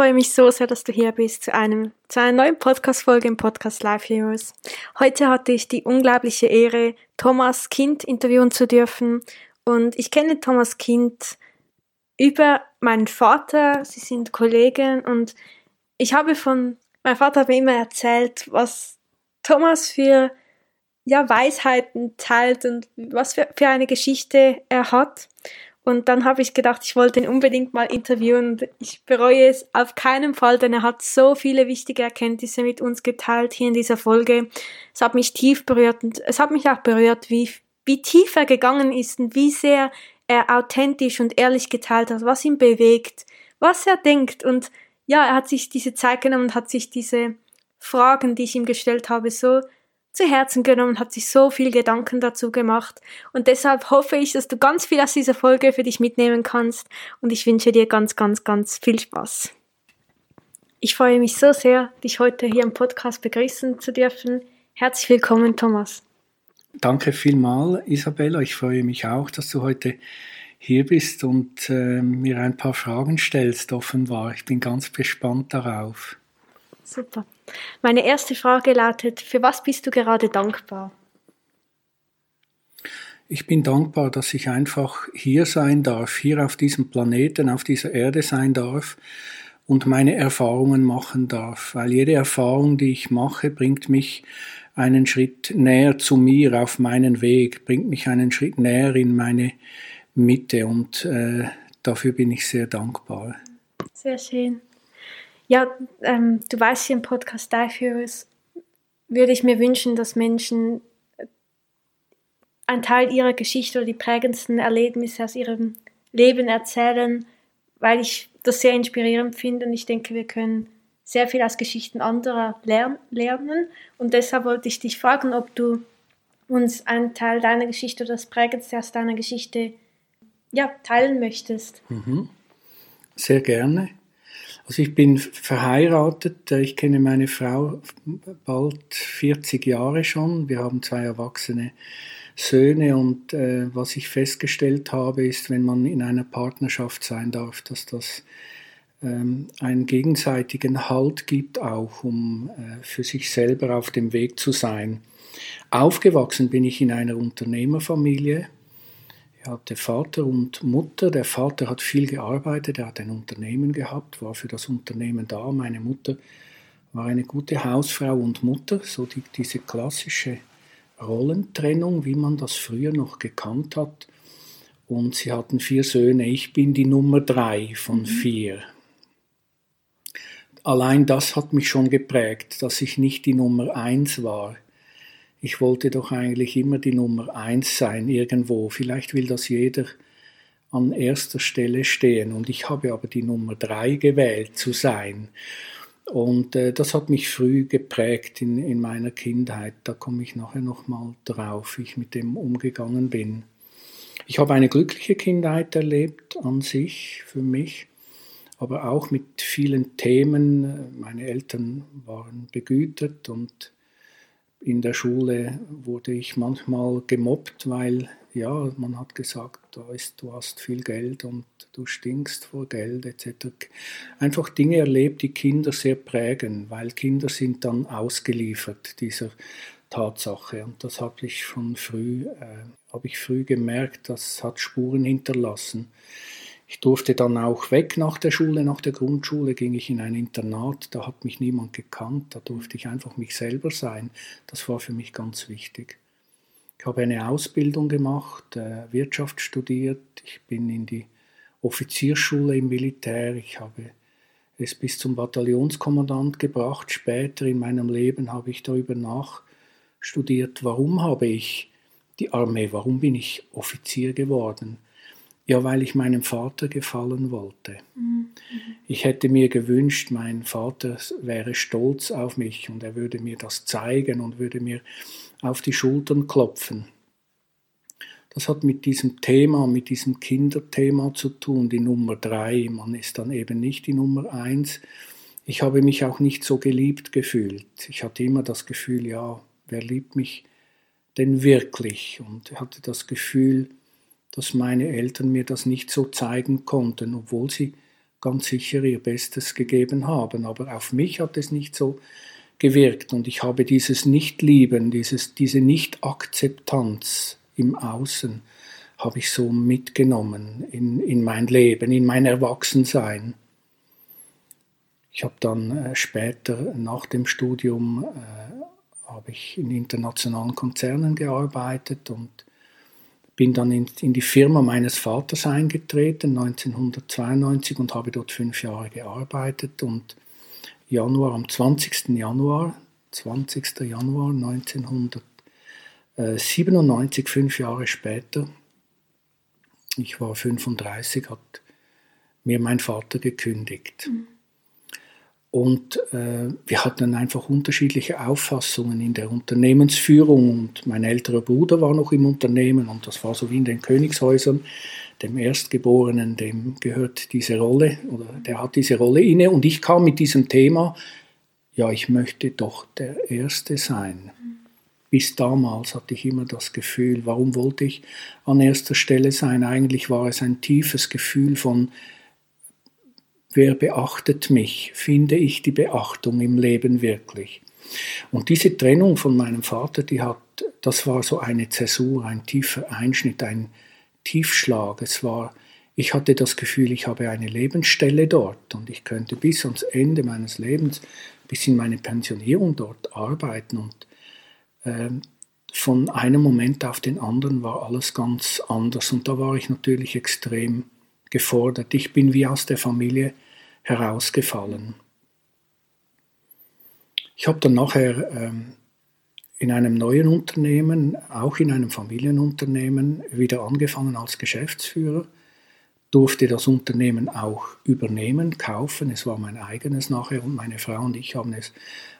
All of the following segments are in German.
Freue mich so sehr, dass du hier bist zu einem zu einer neuen Podcast-Folge im Podcast Life Heroes. Heute hatte ich die unglaubliche Ehre, Thomas Kind interviewen zu dürfen. Und ich kenne Thomas Kind über meinen Vater. Sie sind Kollegen und ich habe von mein Vater mir immer erzählt, was Thomas für ja, Weisheiten teilt und was für, für eine Geschichte er hat. Und dann habe ich gedacht, ich wollte ihn unbedingt mal interviewen ich bereue es auf keinen Fall, denn er hat so viele wichtige Erkenntnisse mit uns geteilt hier in dieser Folge. Es hat mich tief berührt und es hat mich auch berührt, wie, wie tief er gegangen ist und wie sehr er authentisch und ehrlich geteilt hat, was ihn bewegt, was er denkt. Und ja, er hat sich diese Zeit genommen und hat sich diese Fragen, die ich ihm gestellt habe, so zu Herzen genommen, hat sich so viel Gedanken dazu gemacht und deshalb hoffe ich, dass du ganz viel aus dieser Folge für dich mitnehmen kannst und ich wünsche dir ganz, ganz, ganz viel Spaß. Ich freue mich so sehr, dich heute hier im Podcast begrüßen zu dürfen. Herzlich willkommen, Thomas. Danke vielmal, Isabella. Ich freue mich auch, dass du heute hier bist und äh, mir ein paar Fragen stellst, offenbar. Ich bin ganz gespannt darauf. Super. Meine erste Frage lautet, für was bist du gerade dankbar? Ich bin dankbar, dass ich einfach hier sein darf, hier auf diesem Planeten, auf dieser Erde sein darf und meine Erfahrungen machen darf, weil jede Erfahrung, die ich mache, bringt mich einen Schritt näher zu mir auf meinen Weg, bringt mich einen Schritt näher in meine Mitte und äh, dafür bin ich sehr dankbar. Sehr schön. Ja, ähm, du weißt hier im Podcast dafür würde ich mir wünschen, dass Menschen einen Teil ihrer Geschichte oder die prägendsten Erlebnisse aus ihrem Leben erzählen, weil ich das sehr inspirierend finde und ich denke, wir können sehr viel aus Geschichten anderer lernen. Und deshalb wollte ich dich fragen, ob du uns einen Teil deiner Geschichte oder das Prägendste aus deiner Geschichte ja, teilen möchtest. Mhm. Sehr gerne. Also ich bin verheiratet, ich kenne meine Frau bald 40 Jahre schon. Wir haben zwei erwachsene Söhne und äh, was ich festgestellt habe, ist, wenn man in einer Partnerschaft sein darf, dass das ähm, einen gegenseitigen Halt gibt, auch um äh, für sich selber auf dem Weg zu sein. Aufgewachsen bin ich in einer Unternehmerfamilie er hatte Vater und Mutter. Der Vater hat viel gearbeitet, er hat ein Unternehmen gehabt, war für das Unternehmen da. Meine Mutter war eine gute Hausfrau und Mutter, so die, diese klassische Rollentrennung, wie man das früher noch gekannt hat. Und sie hatten vier Söhne. Ich bin die Nummer drei von mhm. vier. Allein das hat mich schon geprägt, dass ich nicht die Nummer eins war ich wollte doch eigentlich immer die Nummer eins sein irgendwo. Vielleicht will das jeder an erster Stelle stehen und ich habe aber die Nummer drei gewählt zu sein. Und äh, das hat mich früh geprägt in, in meiner Kindheit. Da komme ich nachher nochmal drauf, wie ich mit dem umgegangen bin. Ich habe eine glückliche Kindheit erlebt an sich, für mich, aber auch mit vielen Themen. Meine Eltern waren begütert und in der Schule wurde ich manchmal gemobbt, weil ja, man hat gesagt, du, ist, du hast viel Geld und du stinkst vor Geld etc. Einfach Dinge erlebt, die Kinder sehr prägen, weil Kinder sind dann ausgeliefert dieser Tatsache und das habe ich schon früh, äh, habe ich früh gemerkt, das hat Spuren hinterlassen. Ich durfte dann auch weg nach der Schule, nach der Grundschule ging ich in ein Internat, da hat mich niemand gekannt, da durfte ich einfach mich selber sein. Das war für mich ganz wichtig. Ich habe eine Ausbildung gemacht, äh, Wirtschaft studiert, ich bin in die Offizierschule im Militär, ich habe es bis zum Bataillonskommandant gebracht. Später in meinem Leben habe ich darüber nachstudiert, warum habe ich die Armee, warum bin ich Offizier geworden Ja, weil ich meinem Vater gefallen wollte. Mhm. Ich hätte mir gewünscht, mein Vater wäre stolz auf mich und er würde mir das zeigen und würde mir auf die Schultern klopfen. Das hat mit diesem Thema, mit diesem Kinderthema zu tun, die Nummer drei. Man ist dann eben nicht die Nummer eins. Ich habe mich auch nicht so geliebt gefühlt. Ich hatte immer das Gefühl, ja, wer liebt mich denn wirklich? Und hatte das Gefühl, dass meine Eltern mir das nicht so zeigen konnten, obwohl sie ganz sicher ihr Bestes gegeben haben. Aber auf mich hat es nicht so gewirkt und ich habe dieses Nichtlieben, dieses, diese Nichtakzeptanz im Außen, habe ich so mitgenommen in, in mein Leben, in mein Erwachsensein. Ich habe dann äh, später nach dem Studium äh, habe ich in internationalen Konzernen gearbeitet und bin dann in, in, die Firma meines Vaters eingetreten 1992 und habe dort fünf Jahre gearbeitet und Januar, am 20. Januar, 20. Januar 1997, fünf Jahre später, ich war 35, hat mir mein Vater gekündigt. Mhm. Und äh, wir hatten einfach unterschiedliche Auffassungen in der Unternehmensführung. Und mein älterer Bruder war noch im Unternehmen und das war so wie in den Königshäusern dem Erstgeborenen, dem gehört diese Rolle oder der hat diese Rolle inne. Und ich kam mit diesem Thema, ja, ich möchte doch der Erste sein. Bis damals hatte ich immer das Gefühl, warum wollte ich an erster Stelle sein? Eigentlich war es ein tiefes Gefühl von, wer beachtet mich? Finde ich die Beachtung im Leben wirklich? Und diese Trennung von meinem Vater, die hat, das war so eine Zäsur, ein tiefer Einschnitt, ein Tiefschlag. Es war, ich hatte das Gefühl, ich habe eine Lebensstelle dort und ich könnte bis ans Ende meines Lebens, bis in meine Pensionierung dort arbeiten. Und äh, von einem Moment auf den anderen war alles ganz anders. Und da war ich natürlich extrem gefordert. Ich bin wie aus der Familie herausgefallen. Ich habe dann nachher ähm, in einem neuen Unternehmen, auch in einem Familienunternehmen, wieder angefangen als Geschäftsführer, durfte das Unternehmen auch übernehmen, kaufen. Es war mein eigenes nachher und meine Frau und ich haben es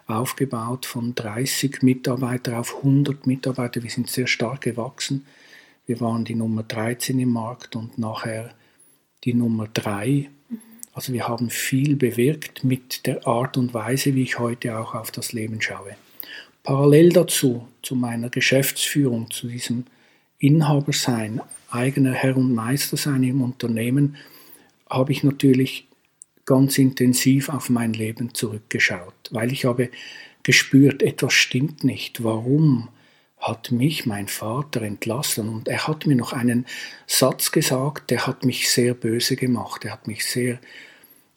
aufgebaut von 30 Mitarbeiter auf 100 Mitarbeiter. Wir sind sehr stark gewachsen. Wir waren die Nummer 13 im Markt und nachher die Nummer 3. Also wir haben viel bewirkt mit der Art und Weise, wie ich heute auch auf das Leben schaue. Parallel dazu, zu meiner Geschäftsführung, zu diesem Inhabersein, eigener Herr und Meister sein im Unternehmen, habe ich natürlich ganz intensiv auf mein Leben zurückgeschaut, weil ich habe gespürt, etwas stimmt nicht. Warum hat mich mein Vater entlassen? Und er hat mir noch einen Satz gesagt, der hat mich sehr böse gemacht, er hat mich sehr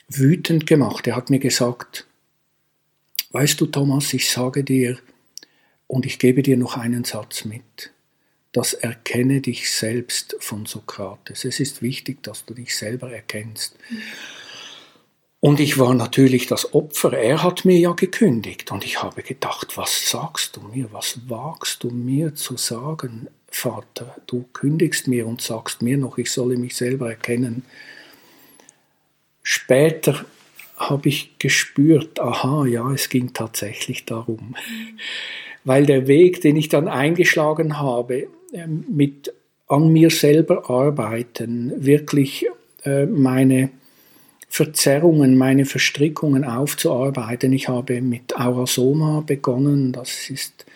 wütend gemacht. Er hat mir gesagt, weißt du Thomas, ich sage dir, und ich gebe dir noch einen Satz mit. Das erkenne dich selbst von Sokrates. Es ist wichtig, dass du dich selber erkennst. Und ich war natürlich das Opfer. Er hat mir ja gekündigt. Und ich habe gedacht, was sagst du mir? Was wagst du mir zu sagen, Vater? Du kündigst mir und sagst mir noch, ich solle mich selber erkennen. Später habe ich gespürt, aha, ja, es ging tatsächlich darum weil der Weg, den ich dann eingeschlagen habe, ähm, mit an mir selber arbeiten, wirklich äh, meine Verzerrungen, meine Verstrickungen aufzuarbeiten. Ich habe mit Aurasoma begonnen, das ist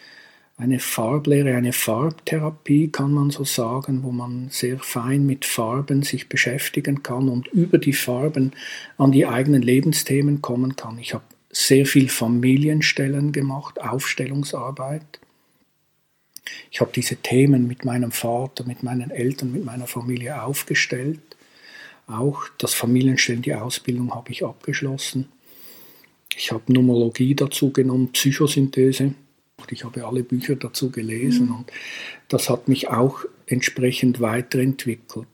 eine Farblehre, eine Farbtherapie, kann man so sagen, wo man sehr fein mit Farben sich beschäftigen kann und über die Farben an die eigenen Lebensthemen kommen kann. Ich habe sehr viel Familienstellen gemacht, Aufstellungsarbeit. Ich habe diese Themen mit meinem Vater, mit meinen Eltern, mit meiner Familie aufgestellt. Auch das Familienstellen, die Ausbildung habe ich abgeschlossen. Ich habe Numerologie dazu genommen, Psychosynthese. Ich habe alle Bücher dazu gelesen mhm. und das hat mich auch entsprechend weiterentwickelt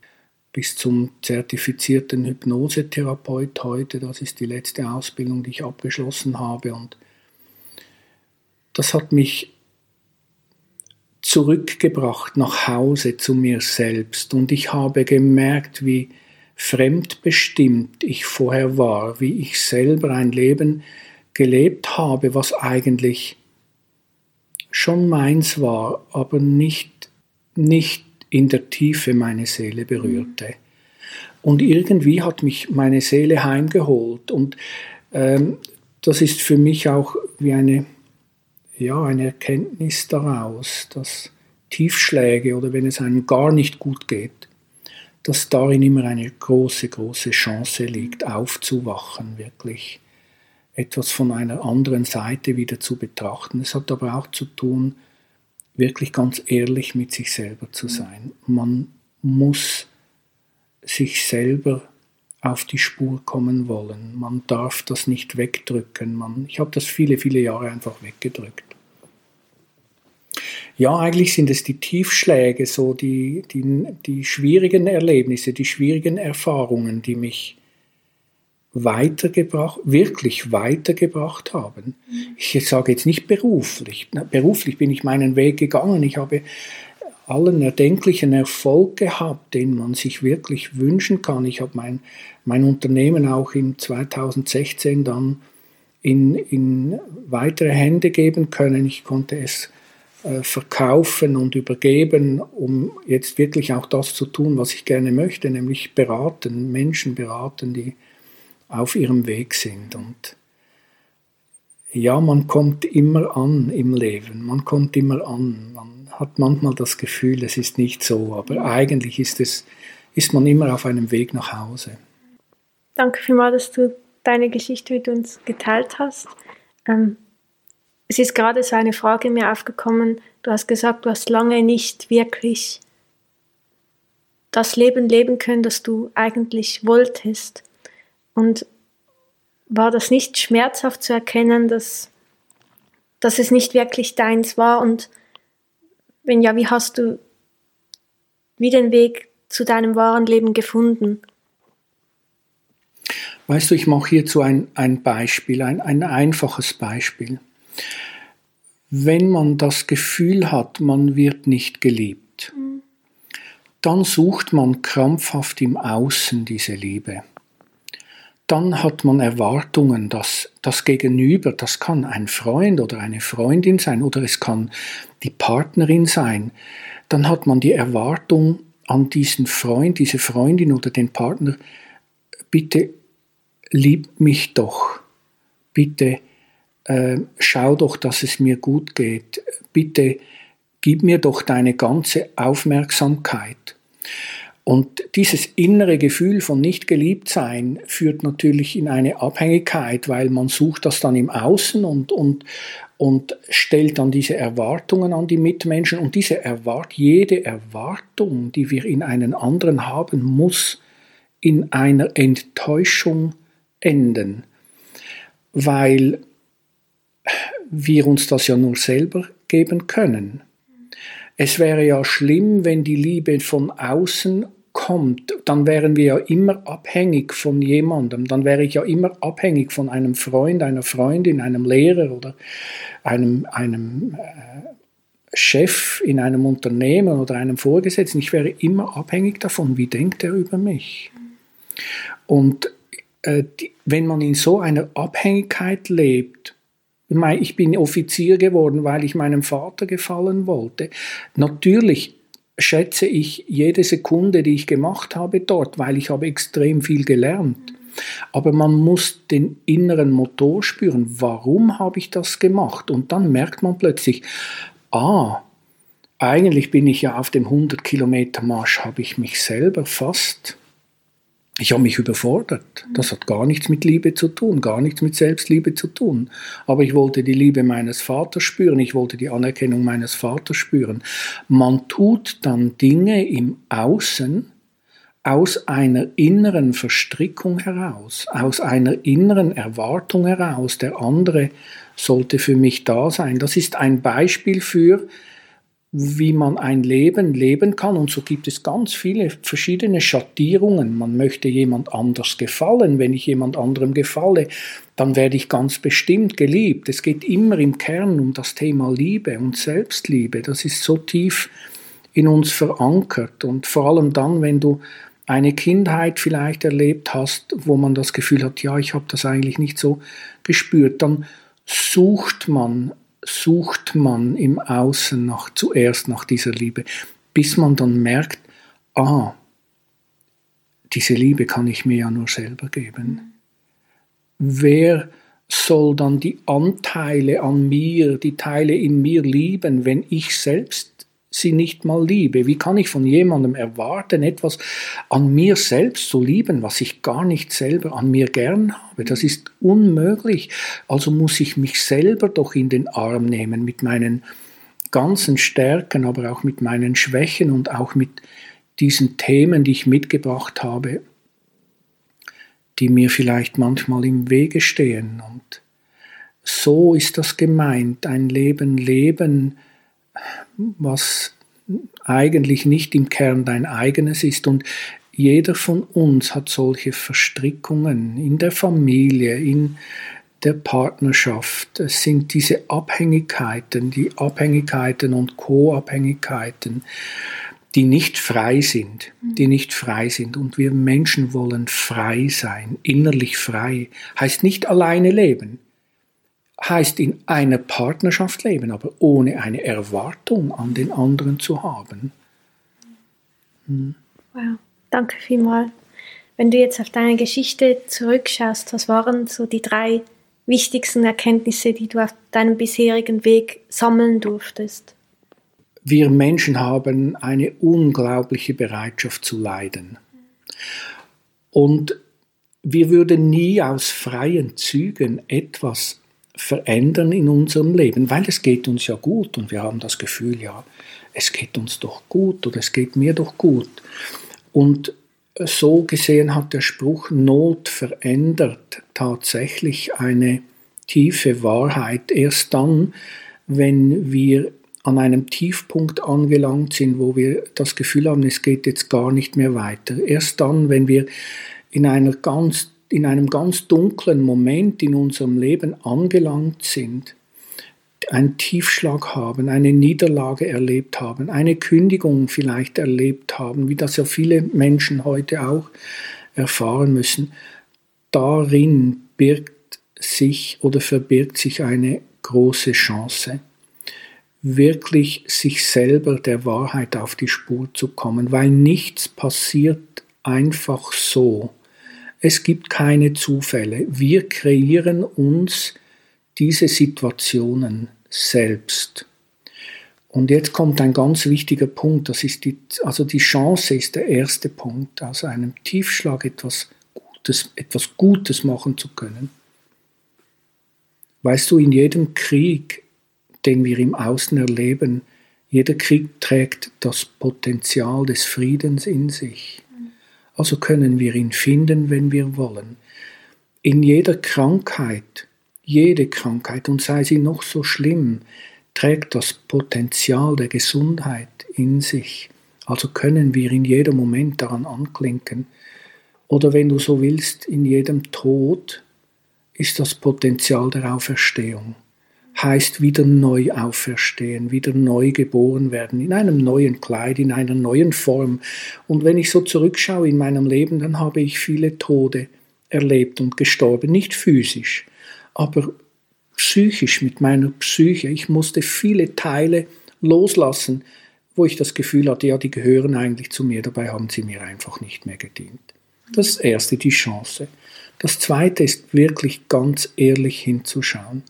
bis zum zertifizierten Hypnosetherapeut heute. Das ist die letzte Ausbildung, die ich abgeschlossen habe. Und das hat mich zurückgebracht nach Hause zu mir selbst und ich habe gemerkt, wie fremdbestimmt ich vorher war, wie ich selber ein Leben gelebt habe, was eigentlich schon meins war, aber nicht, nicht in der Tiefe meine Seele berührte. Und irgendwie hat mich meine Seele heimgeholt und ähm, das ist für mich auch wie eine, ja, eine Erkenntnis daraus, dass Tiefschläge oder wenn es einem gar nicht gut geht, dass darin immer eine große, große Chance liegt, aufzuwachen, wirklich etwas von einer anderen Seite wieder zu betrachten. Es hat aber auch zu tun, wirklich ganz ehrlich mit sich selber zu sein. Man muss sich selber auf die Spur kommen wollen. Man darf das nicht wegdrücken. Man, ich habe das viele, viele Jahre einfach weggedrückt. Ja, eigentlich sind es die Tiefschläge, so die, die, die schwierigen Erlebnisse, die schwierigen Erfahrungen, die mich weitergebracht, wirklich weitergebracht haben. Ich sage jetzt nicht beruflich. Beruflich bin ich meinen Weg gegangen. Ich habe allen erdenklichen Erfolg gehabt, den man sich wirklich wünschen kann. Ich habe mein, mein Unternehmen auch in 2016 dann in, in weitere Hände geben können. Ich konnte es verkaufen und übergeben, um jetzt wirklich auch das zu tun, was ich gerne möchte, nämlich beraten, Menschen beraten, die auf ihrem Weg sind. Und ja, man kommt immer an im Leben, man kommt immer an. Man hat manchmal das Gefühl, es ist nicht so, aber eigentlich ist, es, ist man immer auf einem Weg nach Hause. Danke vielmals, dass du deine Geschichte mit uns geteilt hast. Ähm, es ist gerade so eine Frage mir aufgekommen. Du hast gesagt, du hast lange nicht wirklich das Leben leben können, das du eigentlich wolltest. Und war das nicht schmerzhaft zu erkennen, dass, dass es nicht wirklich deins war? Und wenn ja, wie hast du wie den Weg zu deinem wahren Leben gefunden? Weißt du, ich mache hierzu ein, ein Beispiel, ein, ein einfaches Beispiel. Wenn man das Gefühl hat, man wird nicht geliebt, dann sucht man krampfhaft im Außen diese Liebe. Dann hat man Erwartungen, dass das Gegenüber, das kann ein Freund oder eine Freundin sein oder es kann die Partnerin sein, dann hat man die Erwartung an diesen Freund, diese Freundin oder den Partner, bitte lieb mich doch, bitte äh, schau doch, dass es mir gut geht, bitte gib mir doch deine ganze Aufmerksamkeit. Und dieses innere Gefühl von nicht geliebt sein führt natürlich in eine Abhängigkeit, weil man sucht das dann im Außen und, und, und stellt dann diese Erwartungen an die Mitmenschen. Und diese Erwart jede Erwartung, die wir in einen anderen haben, muss in einer Enttäuschung enden, weil wir uns das ja nur selber geben können. Es wäre ja schlimm, wenn die Liebe von außen kommt, dann wären wir ja immer abhängig von jemandem. Dann wäre ich ja immer abhängig von einem Freund, einer Freundin, einem Lehrer oder einem, einem äh, Chef in einem Unternehmen oder einem Vorgesetzten. Ich wäre immer abhängig davon, wie denkt er über mich. Und äh, die, wenn man in so einer Abhängigkeit lebt, ich bin Offizier geworden, weil ich meinem Vater gefallen wollte. Natürlich schätze ich jede Sekunde, die ich gemacht habe dort, weil ich habe extrem viel gelernt. Aber man muss den inneren Motor spüren. Warum habe ich das gemacht? Und dann merkt man plötzlich, ah, eigentlich bin ich ja auf dem 100 Kilometer Marsch, habe ich mich selber fast ich habe mich überfordert. Das hat gar nichts mit Liebe zu tun, gar nichts mit Selbstliebe zu tun. Aber ich wollte die Liebe meines Vaters spüren, ich wollte die Anerkennung meines Vaters spüren. Man tut dann Dinge im Außen aus einer inneren Verstrickung heraus, aus einer inneren Erwartung heraus. Der andere sollte für mich da sein. Das ist ein Beispiel für, wie man ein Leben leben kann. Und so gibt es ganz viele verschiedene Schattierungen. Man möchte jemand anders gefallen. Wenn ich jemand anderem gefalle, dann werde ich ganz bestimmt geliebt. Es geht immer im Kern um das Thema Liebe und Selbstliebe. Das ist so tief in uns verankert. Und vor allem dann, wenn du eine Kindheit vielleicht erlebt hast, wo man das Gefühl hat, ja, ich habe das eigentlich nicht so gespürt, dann sucht man sucht man im Außen nach, zuerst nach dieser Liebe, bis man dann merkt, ah, diese Liebe kann ich mir ja nur selber geben. Wer soll dann die Anteile an mir, die Teile in mir lieben, wenn ich selbst sie nicht mal liebe? Wie kann ich von jemandem erwarten, etwas an mir selbst zu lieben, was ich gar nicht selber an mir gern habe? Das ist unmöglich. Also muss ich mich selber doch in den Arm nehmen mit meinen ganzen Stärken, aber auch mit meinen Schwächen und auch mit diesen Themen, die ich mitgebracht habe, die mir vielleicht manchmal im Wege stehen. Und so ist das gemeint, ein Leben leben, was eigentlich nicht im Kern dein eigenes ist. Und jeder von uns hat solche Verstrickungen in der Familie, in der Partnerschaft. Es sind diese Abhängigkeiten, die Abhängigkeiten und Co-Abhängigkeiten, die nicht frei sind, die nicht frei sind. Und wir Menschen wollen frei sein, innerlich frei. Heißt nicht alleine leben heißt in einer Partnerschaft leben, aber ohne eine Erwartung an den anderen zu haben. Hm. Wow, danke vielmals. Wenn du jetzt auf deine Geschichte zurückschaust, was waren so die drei wichtigsten Erkenntnisse, die du auf deinem bisherigen Weg sammeln durftest? Wir Menschen haben eine unglaubliche Bereitschaft zu leiden. Und wir würden nie aus freien Zügen etwas verändern in unserem Leben, weil es geht uns ja gut und wir haben das Gefühl, ja, es geht uns doch gut oder es geht mir doch gut. Und so gesehen hat der Spruch Not verändert tatsächlich eine tiefe Wahrheit. Erst dann, wenn wir an einem Tiefpunkt angelangt sind, wo wir das Gefühl haben, es geht jetzt gar nicht mehr weiter. Erst dann, wenn wir in einer ganz in einem ganz dunklen Moment in unserem Leben angelangt sind, einen Tiefschlag haben, eine Niederlage erlebt haben, eine Kündigung vielleicht erlebt haben, wie das ja viele Menschen heute auch erfahren müssen, darin birgt sich oder verbirgt sich eine große Chance, wirklich sich selber der Wahrheit auf die Spur zu kommen, weil nichts passiert einfach so, es gibt keine Zufälle. Wir kreieren uns diese Situationen selbst. Und jetzt kommt ein ganz wichtiger Punkt, das ist die, also die Chance ist der erste Punkt, aus einem Tiefschlag etwas Gutes, etwas Gutes machen zu können. Weißt du, in jedem Krieg, den wir im Außen erleben, jeder Krieg trägt das Potenzial des Friedens in sich also können wir ihn finden, wenn wir wollen. In jeder Krankheit, jede Krankheit, und sei sie noch so schlimm, trägt das Potenzial der Gesundheit in sich. Also können wir in jedem Moment daran anklinken. Oder wenn du so willst, in jedem Tod ist das Potenzial der Auferstehung heißt wieder neu auferstehen, wieder neu geboren werden, in einem neuen Kleid, in einer neuen Form. Und wenn ich so zurückschaue in meinem Leben, dann habe ich viele Tode erlebt und gestorben, nicht physisch, aber psychisch mit meiner Psyche. Ich musste viele Teile loslassen, wo ich das Gefühl hatte, ja, die gehören eigentlich zu mir, dabei haben sie mir einfach nicht mehr gedient. Das erste, die Chance. Das zweite ist wirklich ganz ehrlich hinzuschauen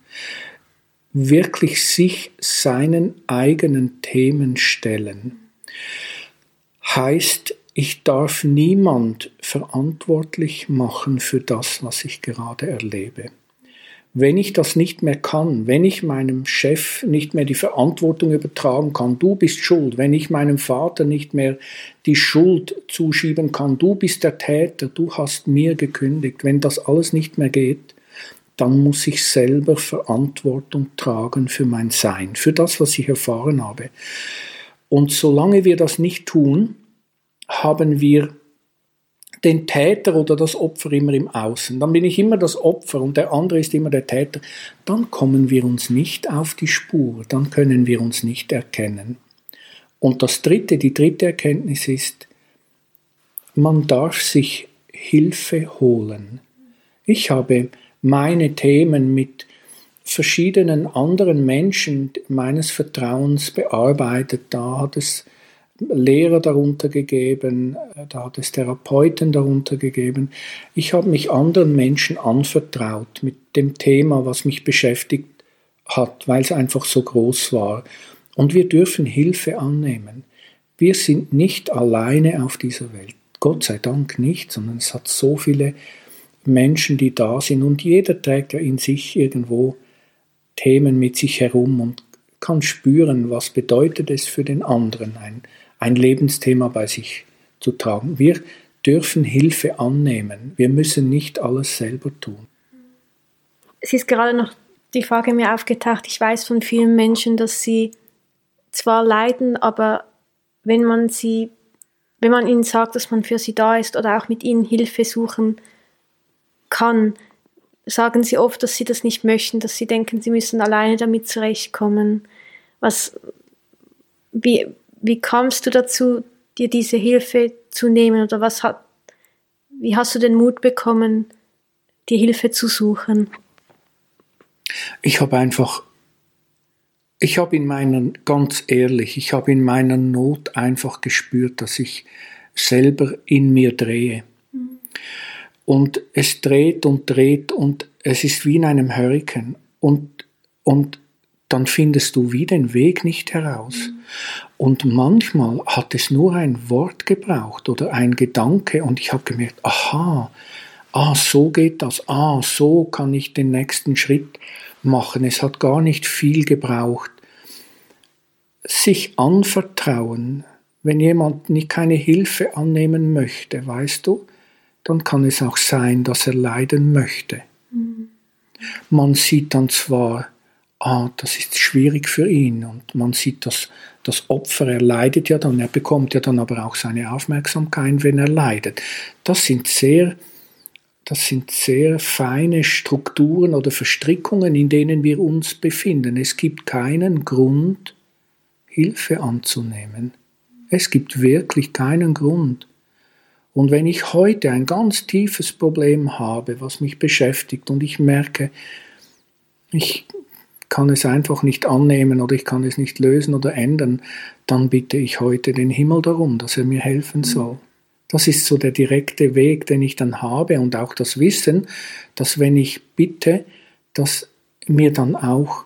wirklich sich seinen eigenen Themen stellen. Heißt, ich darf niemand verantwortlich machen für das, was ich gerade erlebe. Wenn ich das nicht mehr kann, wenn ich meinem Chef nicht mehr die Verantwortung übertragen kann, du bist schuld, wenn ich meinem Vater nicht mehr die Schuld zuschieben kann, du bist der Täter, du hast mir gekündigt, wenn das alles nicht mehr geht, dann muss ich selber Verantwortung tragen für mein Sein, für das, was ich erfahren habe. Und solange wir das nicht tun, haben wir den Täter oder das Opfer immer im Außen. Dann bin ich immer das Opfer und der andere ist immer der Täter. Dann kommen wir uns nicht auf die Spur, dann können wir uns nicht erkennen. Und das dritte, die dritte Erkenntnis ist, man darf sich Hilfe holen. Ich habe meine Themen mit verschiedenen anderen Menschen meines Vertrauens bearbeitet. Da hat es Lehrer darunter gegeben, da hat es Therapeuten darunter gegeben. Ich habe mich anderen Menschen anvertraut mit dem Thema, was mich beschäftigt hat, weil es einfach so groß war. Und wir dürfen Hilfe annehmen. Wir sind nicht alleine auf dieser Welt. Gott sei Dank nicht, sondern es hat so viele Menschen, die da sind und jeder trägt ja in sich irgendwo Themen mit sich herum und kann spüren, was bedeutet es für den anderen, ein ein Lebensthema bei sich zu tragen. Wir dürfen Hilfe annehmen. Wir müssen nicht alles selber tun. Es ist gerade noch die Frage mir aufgetaucht. Ich weiß von vielen Menschen, dass sie zwar leiden, aber wenn man sie, wenn man ihnen sagt, dass man für sie da ist oder auch mit ihnen Hilfe suchen kann, sagen sie oft, dass sie das nicht möchten, dass sie denken, sie müssen alleine damit zurechtkommen. Was, wie, wie kamst du dazu, dir diese Hilfe zu nehmen oder was hat, wie hast du den Mut bekommen, die Hilfe zu suchen? Ich habe einfach, ich habe in meiner, ganz ehrlich, ich habe in meiner Not einfach gespürt, dass ich selber in mir drehe. Und es dreht und dreht und es ist wie in einem Hurrikan. Und, und dann findest du wie den Weg nicht heraus. Und manchmal hat es nur ein Wort gebraucht oder ein Gedanke und ich habe gemerkt, aha, ah, so geht das, ah, so kann ich den nächsten Schritt machen. Es hat gar nicht viel gebraucht. Sich anvertrauen, wenn jemand nicht keine Hilfe annehmen möchte, weißt du, dann kann es auch sein, dass er leiden möchte. Mhm. Man sieht dann zwar ah, das ist schwierig für ihn. Und man sieht, dass das Opfer, er leidet ja dann, er bekommt ja dann aber auch seine Aufmerksamkeit, wenn er leidet. Das sind sehr, das sind sehr feine Strukturen oder Verstrickungen, in denen wir uns befinden. Es gibt keinen Grund, Hilfe anzunehmen. Es gibt wirklich keinen Grund. Und wenn ich heute ein ganz tiefes Problem habe, was mich beschäftigt und ich merke, ich kann es einfach nicht annehmen oder ich kann es nicht lösen oder ändern, dann bitte ich heute den Himmel darum, dass er mir helfen mhm. soll. Das ist so der direkte Weg, den ich dann habe und auch das Wissen, dass wenn ich bitte, dass mir dann auch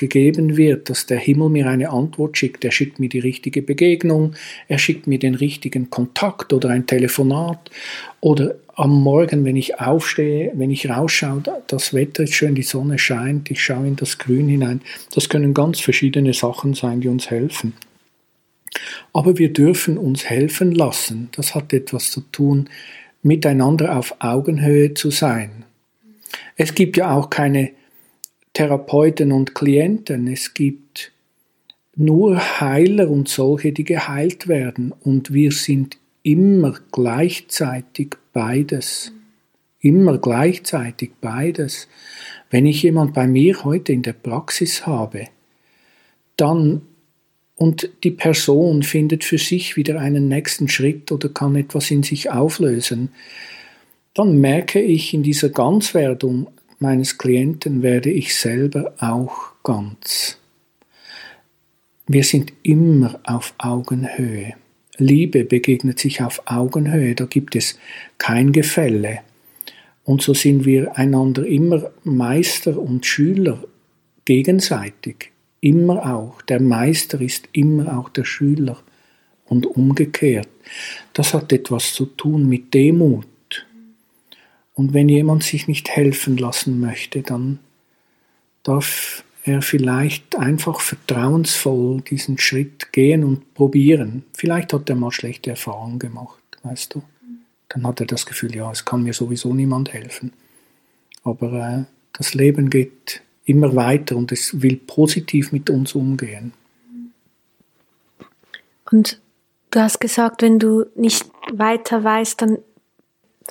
gegeben wird, dass der Himmel mir eine Antwort schickt. Er schickt mir die richtige Begegnung, er schickt mir den richtigen Kontakt oder ein Telefonat oder am Morgen, wenn ich aufstehe, wenn ich rausschaue, das Wetter ist schön, die Sonne scheint, ich schaue in das Grün hinein. Das können ganz verschiedene Sachen sein, die uns helfen. Aber wir dürfen uns helfen lassen. Das hat etwas zu tun, miteinander auf Augenhöhe zu sein. Es gibt ja auch keine Therapeuten und Klienten. Es gibt nur Heiler und solche, die geheilt werden. Und wir sind immer gleichzeitig beides. Immer gleichzeitig beides. Wenn ich jemand bei mir heute in der Praxis habe, dann und die Person findet für sich wieder einen nächsten Schritt oder kann etwas in sich auflösen, dann merke ich in dieser Ganzwerdung meines Klienten werde ich selber auch ganz. Wir sind immer auf Augenhöhe. Liebe begegnet sich auf Augenhöhe, da gibt es kein Gefälle. Und so sind wir einander immer Meister und Schüler gegenseitig, immer auch. Der Meister ist immer auch der Schüler und umgekehrt. Das hat etwas zu tun mit Demut. Und wenn jemand sich nicht helfen lassen möchte, dann darf er vielleicht einfach vertrauensvoll diesen Schritt gehen und probieren. Vielleicht hat er mal schlechte Erfahrungen gemacht, weißt du. Dann hat er das Gefühl, ja, es kann mir sowieso niemand helfen. Aber äh, das Leben geht immer weiter und es will positiv mit uns umgehen. Und du hast gesagt, wenn du nicht weiter weißt, dann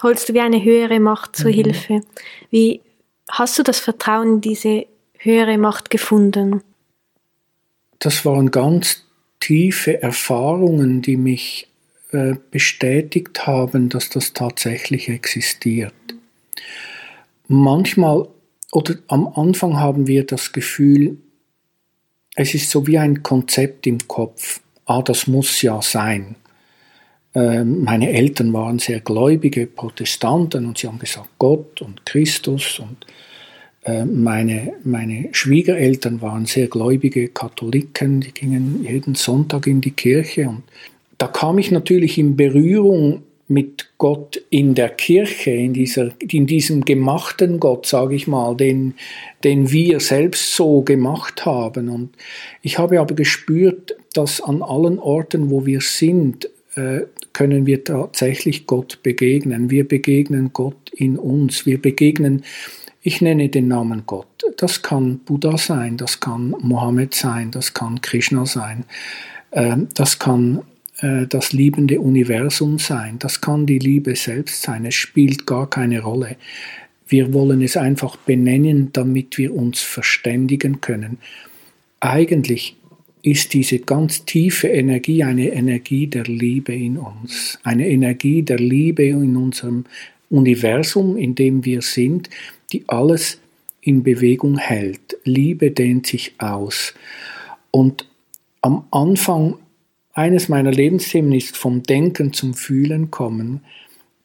holst du wie eine höhere Macht zur mhm. Hilfe. Wie hast du das Vertrauen in diese höhere Macht gefunden? Das waren ganz tiefe Erfahrungen, die mich äh, bestätigt haben, dass das tatsächlich existiert. Manchmal oder am Anfang haben wir das Gefühl, es ist so wie ein Konzept im Kopf. Ah, das muss ja sein. Ähm, meine Eltern waren sehr gläubige Protestanten und sie haben gesagt Gott und Christus und äh, meine, meine Schwiegereltern waren sehr gläubige Katholiken, die gingen jeden Sonntag in die Kirche und da kam ich natürlich in Berührung mit Gott in der Kirche, in, dieser, in diesem gemachten Gott, sage ich mal, den, den wir selbst so gemacht haben. Und ich habe aber gespürt, dass an allen Orten, wo wir sind, können wir tatsächlich Gott begegnen. Wir begegnen Gott in uns. Wir begegnen, ich nenne den Namen Gott. Das kann Buddha sein, das kann Mohammed sein, das kann Krishna sein, äh, das kann äh, das liebende Universum sein. Das kann die Liebe selbst sein. Es spielt gar keine Rolle. Wir wollen es einfach benennen, damit wir uns verständigen können. Eigentlich ist diese ganz tiefe Energie eine Energie der Liebe in uns, eine Energie der Liebe in unserem Universum, in dem wir sind, die alles in Bewegung hält. Liebe dehnt sich aus. Und am Anfang eines meiner Lebensthemen ist vom Denken zum Fühlen kommen.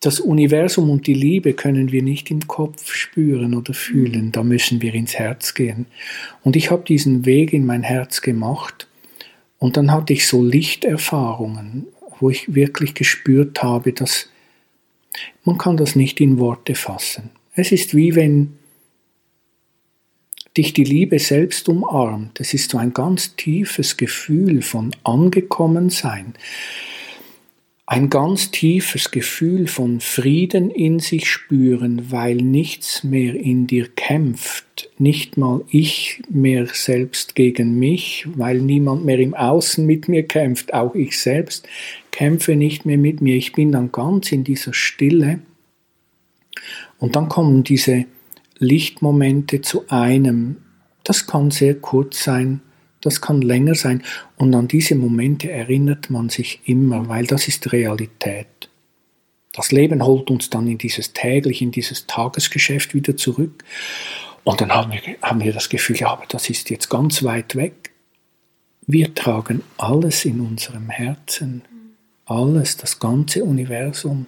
Das Universum und die Liebe können wir nicht im Kopf spüren oder fühlen, da müssen wir ins Herz gehen. Und ich habe diesen Weg in mein Herz gemacht und dann hatte ich so Lichterfahrungen, wo ich wirklich gespürt habe, dass man kann das nicht in Worte fassen. Es ist wie wenn dich die Liebe selbst umarmt. Es ist so ein ganz tiefes Gefühl von Angekommensein. Ein ganz tiefes Gefühl von Frieden in sich spüren, weil nichts mehr in dir kämpft, nicht mal ich mehr selbst gegen mich, weil niemand mehr im Außen mit mir kämpft, auch ich selbst kämpfe nicht mehr mit mir. Ich bin dann ganz in dieser Stille und dann kommen diese Lichtmomente zu einem. Das kann sehr kurz sein, das kann länger sein und an diese Momente erinnert man sich immer, weil das ist Realität. Das Leben holt uns dann in dieses täglich, in dieses Tagesgeschäft wieder zurück und dann haben wir, haben wir das Gefühl, ja, aber das ist jetzt ganz weit weg. Wir tragen alles in unserem Herzen alles, das ganze Universum.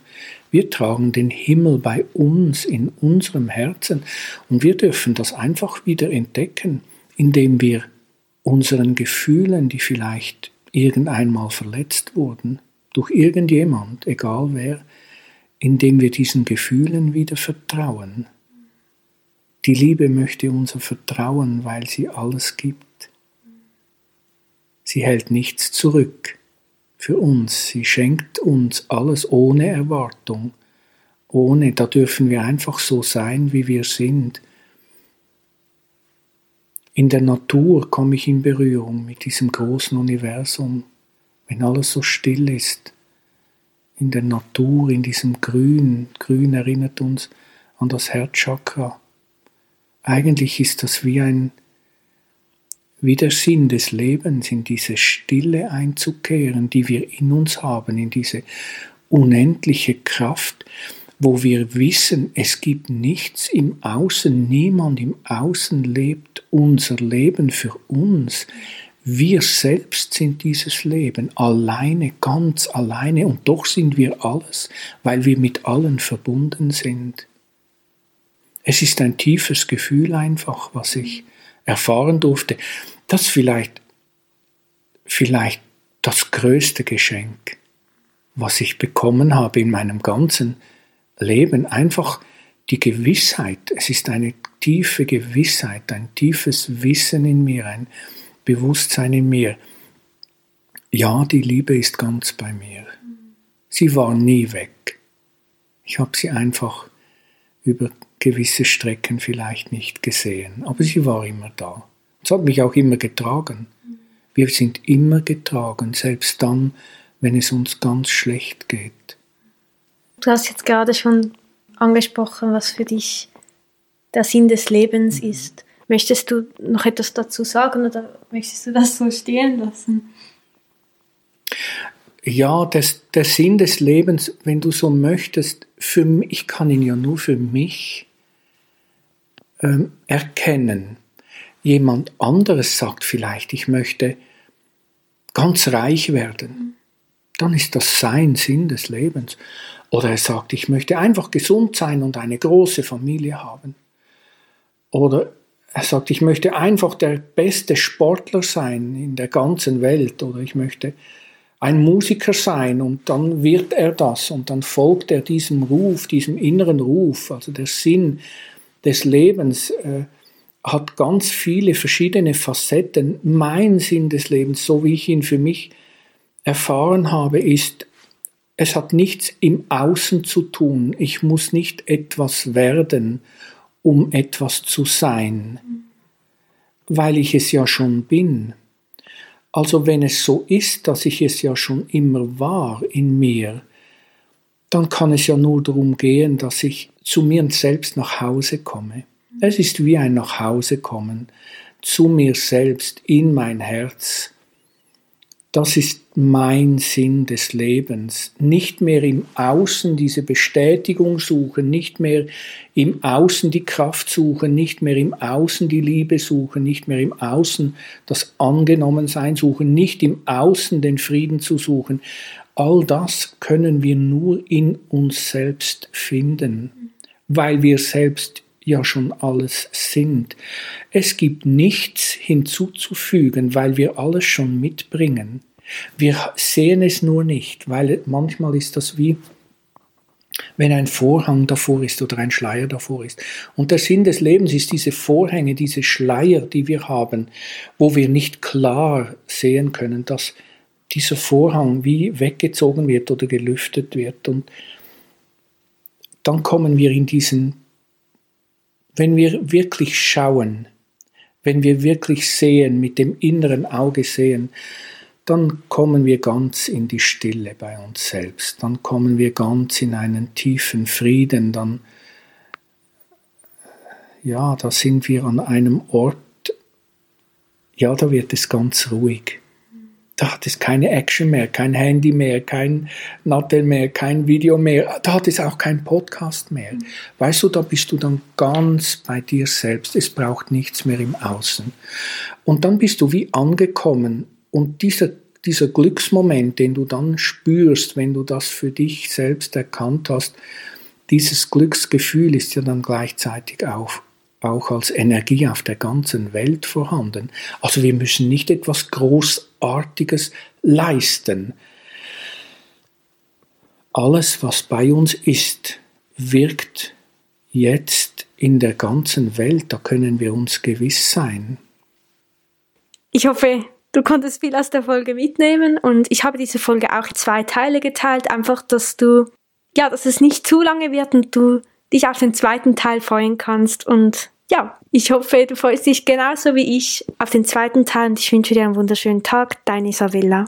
Wir tragen den Himmel bei uns in unserem Herzen und wir dürfen das einfach wieder entdecken, indem wir unseren Gefühlen, die vielleicht irgendeinmal verletzt wurden, durch irgendjemand, egal wer, indem wir diesen Gefühlen wieder vertrauen. Die Liebe möchte unser Vertrauen, weil sie alles gibt. Sie hält nichts zurück für uns. Sie schenkt uns alles ohne Erwartung, ohne, da dürfen wir einfach so sein, wie wir sind. In der Natur komme ich in Berührung mit diesem großen Universum, wenn alles so still ist. In der Natur, in diesem Grün. Grün erinnert uns an das Herzchakra. Eigentlich ist das wie ein wie der Sinn des Lebens, in diese Stille einzukehren, die wir in uns haben, in diese unendliche Kraft, wo wir wissen, es gibt nichts im Außen, niemand im Außen lebt unser Leben für uns. Wir selbst sind dieses Leben, alleine, ganz alleine, und doch sind wir alles, weil wir mit allen verbunden sind. Es ist ein tiefes Gefühl einfach, was ich erfahren durfte, das vielleicht, vielleicht das größte Geschenk, was ich bekommen habe in meinem ganzen Leben. Einfach die Gewissheit, es ist eine tiefe Gewissheit, ein tiefes Wissen in mir, ein Bewusstsein in mir. Ja, die Liebe ist ganz bei mir. Sie war nie weg. Ich habe sie einfach über gewisse Strecken vielleicht nicht gesehen, aber sie war immer da. Es hat mich auch immer getragen. Wir sind immer getragen, selbst dann, wenn es uns ganz schlecht geht. Du hast jetzt gerade schon angesprochen, was für dich der Sinn des Lebens mhm. ist. Möchtest du noch etwas dazu sagen oder möchtest du das so stehen lassen? Ja, das, der Sinn des Lebens, wenn du so möchtest, für mich, ich kann ihn ja nur für mich ähm, erkennen. Jemand anderes sagt vielleicht, ich möchte ganz reich werden. Dann ist das sein Sinn des Lebens. Oder er sagt, ich möchte einfach gesund sein und eine große Familie haben. Oder er sagt, ich möchte einfach der beste Sportler sein in der ganzen Welt oder ich möchte ein Musiker sein und dann wird er das und dann folgt er diesem Ruf, diesem inneren Ruf, also der Sinn des Lebens äh, hat ganz viele verschiedene Facetten. Mein Sinn des Lebens, so wie ich ihn für mich erfahren habe, ist, es hat nichts im Außen zu tun. Ich muss nicht etwas werden, um etwas zu sein, weil ich es ja schon bin. Also wenn es so ist, dass ich es ja schon immer war in mir, dann kann es ja nur darum gehen, dass ich zu mir selbst nach Hause komme. Es ist wie ein Nachhausekommen zu mir selbst in mein Herz das ist mein Sinn des Lebens. Nicht mehr im Außen diese Bestätigung suchen, nicht mehr im Außen die Kraft suchen, nicht mehr im Außen die Liebe suchen, nicht mehr im Außen das Angenommensein suchen, nicht im Außen den Frieden zu suchen. All das können wir nur in uns selbst finden, weil wir selbst ja schon alles sind. Es gibt nichts hinzuzufügen, weil wir alles schon mitbringen. Wir sehen es nur nicht, weil manchmal ist das wie wenn ein Vorhang davor ist oder ein Schleier davor ist. Und der Sinn des Lebens ist diese Vorhänge, diese Schleier, die wir haben, wo wir nicht klar sehen können, dass dieser Vorhang wie weggezogen wird oder gelüftet wird. Und dann kommen wir in diesen wenn wir wirklich schauen, wenn wir wirklich sehen, mit dem inneren Auge sehen, dann kommen wir ganz in die Stille bei uns selbst, dann kommen wir ganz in einen tiefen Frieden, dann, ja, da sind wir an einem Ort, ja, da wird es ganz ruhig da hat es keine Action mehr, kein Handy mehr, kein Nattel mehr, kein Video mehr, da hat es auch kein Podcast mehr. Weißt du, da bist du dann ganz bei dir selbst. Es braucht nichts mehr im Außen. Und dann bist du wie angekommen und dieser, dieser Glücksmoment, den du dann spürst, wenn du das für dich selbst erkannt hast, dieses Glücksgefühl ist ja dann gleichzeitig auch auch als Energie auf der ganzen Welt vorhanden. Also wir müssen nicht etwas Großartiges leisten. Alles, was bei uns ist, wirkt jetzt in der ganzen Welt. Da können wir uns gewiss sein. Ich hoffe, du konntest viel aus der Folge mitnehmen und ich habe diese Folge auch in zwei Teile geteilt, einfach, dass du, ja, dass es nicht zu lange wird und du dich auf den zweiten Teil freuen kannst. Und ja, ich hoffe, du freust dich genauso wie ich auf den zweiten Teil und ich wünsche dir einen wunderschönen Tag. Deine Isabella.